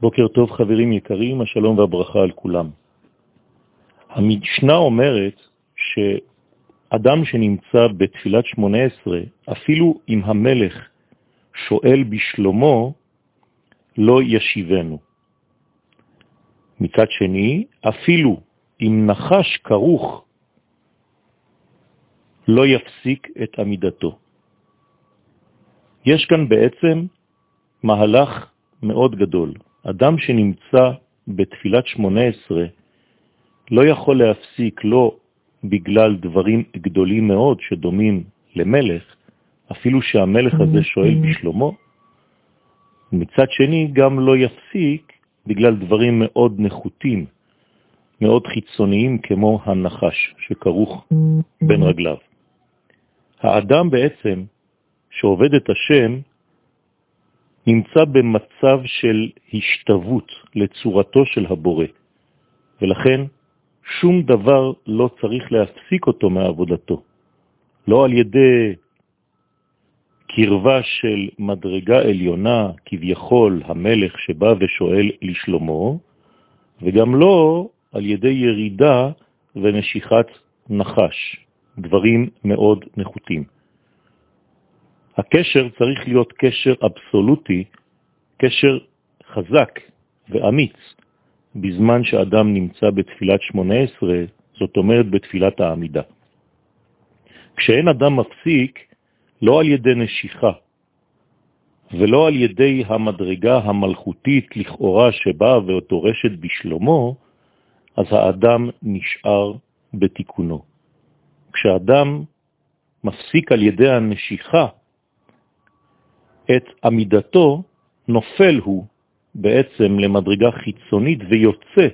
בוקר טוב חברים יקרים, השלום והברכה על כולם. המשנה אומרת שאדם שנמצא בתפילת 18, אפילו אם המלך שואל בשלומו, לא ישיבנו. מצד שני, אפילו אם נחש כרוך, לא יפסיק את עמידתו. יש כאן בעצם מהלך מאוד גדול. אדם שנמצא בתפילת 18 לא יכול להפסיק לא בגלל דברים גדולים מאוד שדומים למלך, אפילו שהמלך הזה שואל בשלומו, מצד שני גם לא יפסיק בגלל דברים מאוד נחותים, מאוד חיצוניים כמו הנחש שכרוך בין רגליו. האדם בעצם שעובד את השם נמצא במצב של השתוות לצורתו של הבורא, ולכן שום דבר לא צריך להפסיק אותו מעבודתו, לא על ידי קרבה של מדרגה עליונה, כביכול המלך שבא ושואל לשלומו, וגם לא על ידי ירידה ונשיכת נחש, דברים מאוד נחותים. הקשר צריך להיות קשר אבסולוטי, קשר חזק ואמיץ, בזמן שאדם נמצא בתפילת 18, זאת אומרת בתפילת העמידה. כשאין אדם מפסיק, לא על ידי נשיכה, ולא על ידי המדרגה המלכותית לכאורה שבאה ודורשת בשלומו, אז האדם נשאר בתיקונו. כשאדם מפסיק על ידי הנשיכה את עמידתו, נופל הוא בעצם למדרגה חיצונית ויוצא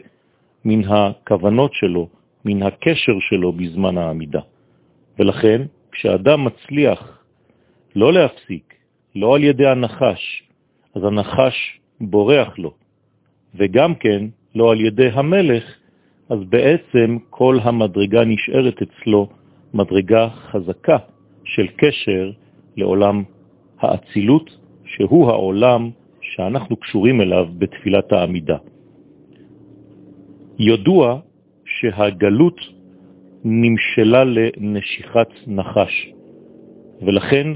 מן הכוונות שלו, מן הקשר שלו בזמן העמידה. ולכן, כשאדם מצליח לא להפסיק, לא על ידי הנחש, אז הנחש בורח לו, וגם כן לא על ידי המלך, אז בעצם כל המדרגה נשארת אצלו מדרגה חזקה של קשר לעולם האצילות, שהוא העולם שאנחנו קשורים אליו בתפילת העמידה. ידוע שהגלות נמשלה לנשיכת נחש, ולכן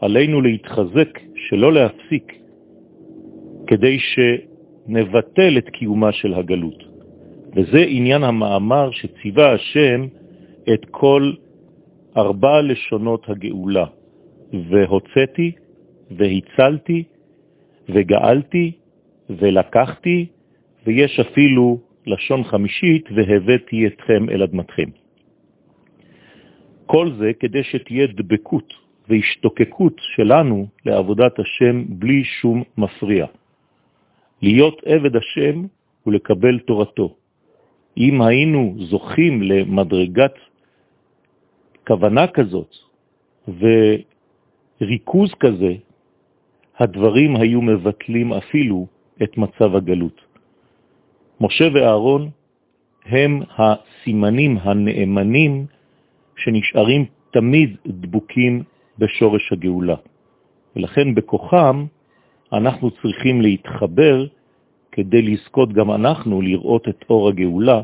עלינו להתחזק שלא להפסיק, כדי שנבטל את קיומה של הגלות. וזה עניין המאמר שציווה השם את כל ארבע לשונות הגאולה, והוצאתי, והצלתי, וגאלתי, ולקחתי, ויש אפילו לשון חמישית, והבאתי אתכם אל אדמתכם. כל זה כדי שתהיה דבקות והשתוקקות שלנו לעבודת השם בלי שום מפריע. להיות עבד השם ולקבל תורתו. אם היינו זוכים למדרגת כוונה כזאת וריכוז כזה, הדברים היו מבטלים אפילו את מצב הגלות. משה ואהרון הם הסימנים הנאמנים שנשארים תמיד דבוקים בשורש הגאולה. ולכן בכוחם אנחנו צריכים להתחבר כדי לזכות גם אנחנו לראות את אור הגאולה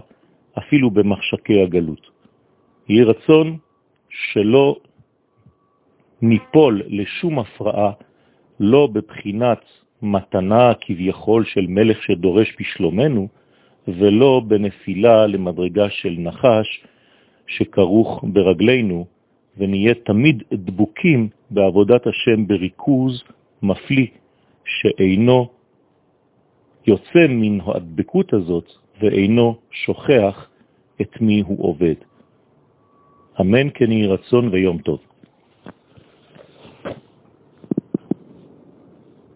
אפילו במחשקי הגלות. יהי רצון שלא ניפול לשום הפרעה, לא בבחינת מתנה כביכול של מלך שדורש בשלומנו, ולא בנפילה למדרגה של נחש שכרוך ברגלינו, ונהיה תמיד דבוקים בעבודת השם בריכוז מפליא, שאינו יוצא מן הדבקות הזאת ואינו שוכח את מי הוא עובד. אמן כן יהי רצון ויום טוב.